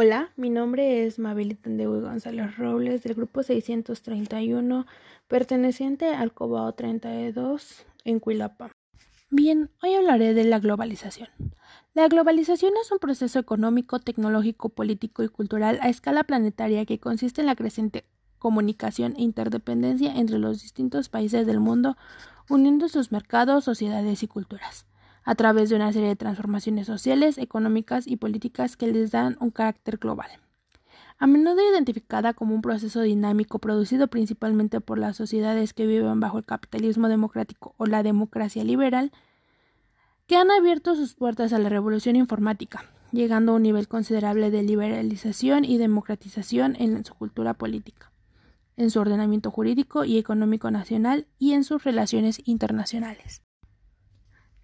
Hola, mi nombre es Mabelita de González Robles del grupo 631 perteneciente al Cobao 32 en Cuilapa. Bien, hoy hablaré de la globalización. La globalización es un proceso económico, tecnológico, político y cultural a escala planetaria que consiste en la creciente comunicación e interdependencia entre los distintos países del mundo, uniendo sus mercados, sociedades y culturas a través de una serie de transformaciones sociales, económicas y políticas que les dan un carácter global. A menudo identificada como un proceso dinámico producido principalmente por las sociedades que viven bajo el capitalismo democrático o la democracia liberal, que han abierto sus puertas a la revolución informática, llegando a un nivel considerable de liberalización y democratización en su cultura política, en su ordenamiento jurídico y económico nacional y en sus relaciones internacionales.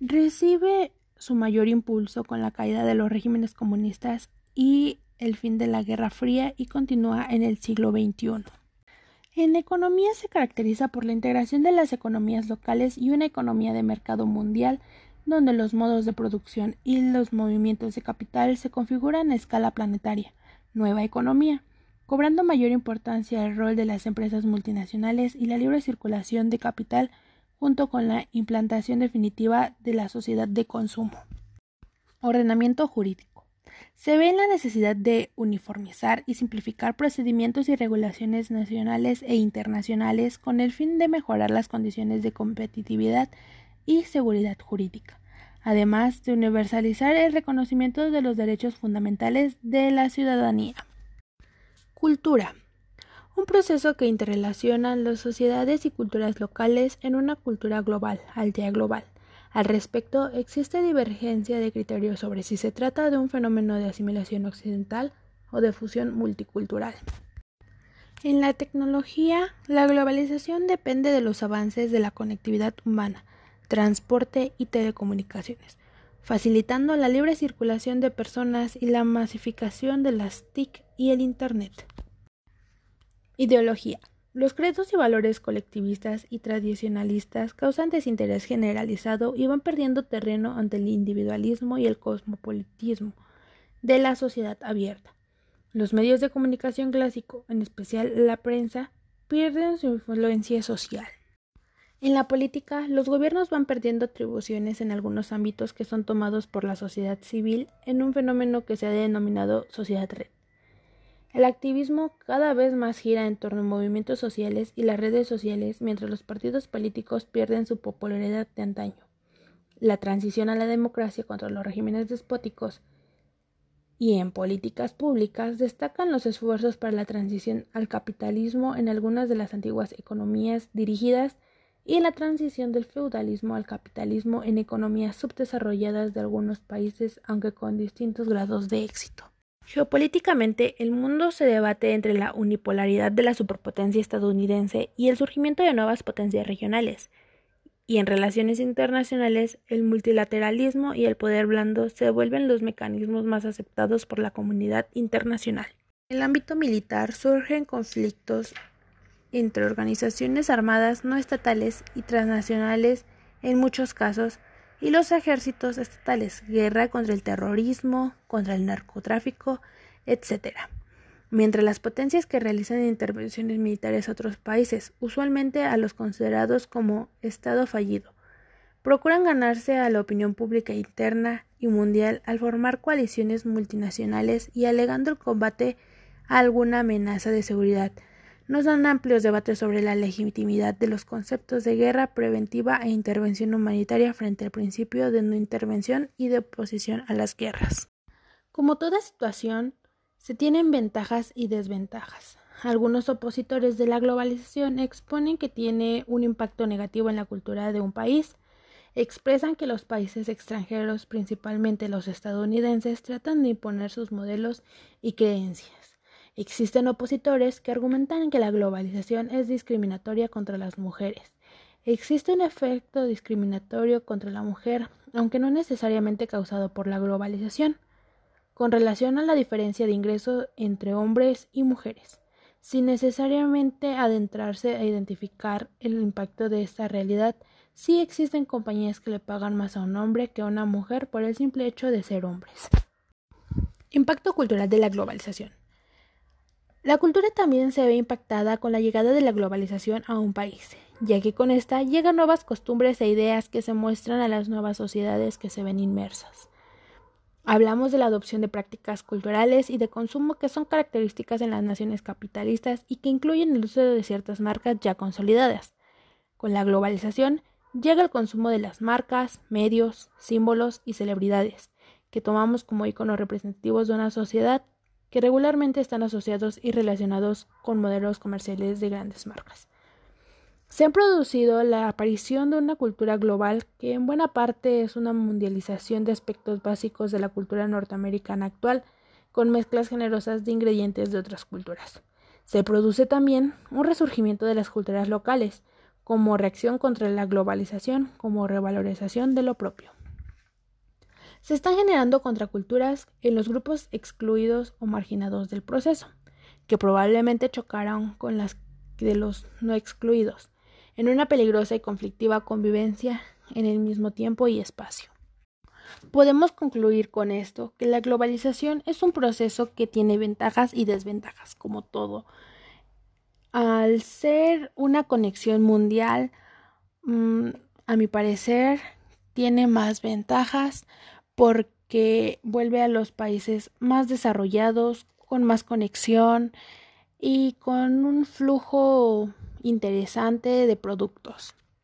Recibe su mayor impulso con la caída de los regímenes comunistas y el fin de la Guerra Fría y continúa en el siglo XXI. En economía se caracteriza por la integración de las economías locales y una economía de mercado mundial donde los modos de producción y los movimientos de capital se configuran a escala planetaria. Nueva economía, cobrando mayor importancia el rol de las empresas multinacionales y la libre circulación de capital junto con la implantación definitiva de la sociedad de consumo. Ordenamiento jurídico. Se ve en la necesidad de uniformizar y simplificar procedimientos y regulaciones nacionales e internacionales con el fin de mejorar las condiciones de competitividad y seguridad jurídica, además de universalizar el reconocimiento de los derechos fundamentales de la ciudadanía. Cultura un proceso que interrelaciona las sociedades y culturas locales en una cultura global, aldea global. Al respecto, existe divergencia de criterios sobre si se trata de un fenómeno de asimilación occidental o de fusión multicultural. En la tecnología, la globalización depende de los avances de la conectividad humana, transporte y telecomunicaciones, facilitando la libre circulación de personas y la masificación de las TIC y el Internet. Ideología. Los credos y valores colectivistas y tradicionalistas causan desinterés generalizado y van perdiendo terreno ante el individualismo y el cosmopolitismo de la sociedad abierta. Los medios de comunicación clásico, en especial la prensa, pierden su influencia social. En la política, los gobiernos van perdiendo atribuciones en algunos ámbitos que son tomados por la sociedad civil en un fenómeno que se ha denominado sociedad red. El activismo cada vez más gira en torno a movimientos sociales y las redes sociales mientras los partidos políticos pierden su popularidad de antaño. La transición a la democracia contra los regímenes despóticos y en políticas públicas destacan los esfuerzos para la transición al capitalismo en algunas de las antiguas economías dirigidas y la transición del feudalismo al capitalismo en economías subdesarrolladas de algunos países, aunque con distintos grados de éxito. Geopolíticamente, el mundo se debate entre la unipolaridad de la superpotencia estadounidense y el surgimiento de nuevas potencias regionales, y en relaciones internacionales, el multilateralismo y el poder blando se vuelven los mecanismos más aceptados por la comunidad internacional. En el ámbito militar surgen conflictos entre organizaciones armadas no estatales y transnacionales en muchos casos, y los ejércitos estatales, guerra contra el terrorismo, contra el narcotráfico, etc. Mientras las potencias que realizan intervenciones militares a otros países, usualmente a los considerados como Estado fallido, procuran ganarse a la opinión pública interna y mundial al formar coaliciones multinacionales y alegando el combate a alguna amenaza de seguridad, nos dan amplios debates sobre la legitimidad de los conceptos de guerra preventiva e intervención humanitaria frente al principio de no intervención y de oposición a las guerras. Como toda situación, se tienen ventajas y desventajas. Algunos opositores de la globalización exponen que tiene un impacto negativo en la cultura de un país, expresan que los países extranjeros, principalmente los estadounidenses, tratan de imponer sus modelos y creencias Existen opositores que argumentan que la globalización es discriminatoria contra las mujeres. Existe un efecto discriminatorio contra la mujer, aunque no necesariamente causado por la globalización, con relación a la diferencia de ingreso entre hombres y mujeres, sin necesariamente adentrarse a identificar el impacto de esta realidad. Sí existen compañías que le pagan más a un hombre que a una mujer por el simple hecho de ser hombres. Impacto cultural de la globalización. La cultura también se ve impactada con la llegada de la globalización a un país, ya que con esta llegan nuevas costumbres e ideas que se muestran a las nuevas sociedades que se ven inmersas. Hablamos de la adopción de prácticas culturales y de consumo que son características en las naciones capitalistas y que incluyen el uso de ciertas marcas ya consolidadas. Con la globalización llega el consumo de las marcas, medios, símbolos y celebridades, que tomamos como iconos representativos de una sociedad que regularmente están asociados y relacionados con modelos comerciales de grandes marcas. Se ha producido la aparición de una cultura global que en buena parte es una mundialización de aspectos básicos de la cultura norteamericana actual, con mezclas generosas de ingredientes de otras culturas. Se produce también un resurgimiento de las culturas locales, como reacción contra la globalización, como revalorización de lo propio. Se están generando contraculturas en los grupos excluidos o marginados del proceso, que probablemente chocarán con las de los no excluidos, en una peligrosa y conflictiva convivencia en el mismo tiempo y espacio. Podemos concluir con esto que la globalización es un proceso que tiene ventajas y desventajas, como todo. Al ser una conexión mundial, mm, a mi parecer, tiene más ventajas porque vuelve a los países más desarrollados, con más conexión y con un flujo interesante de productos.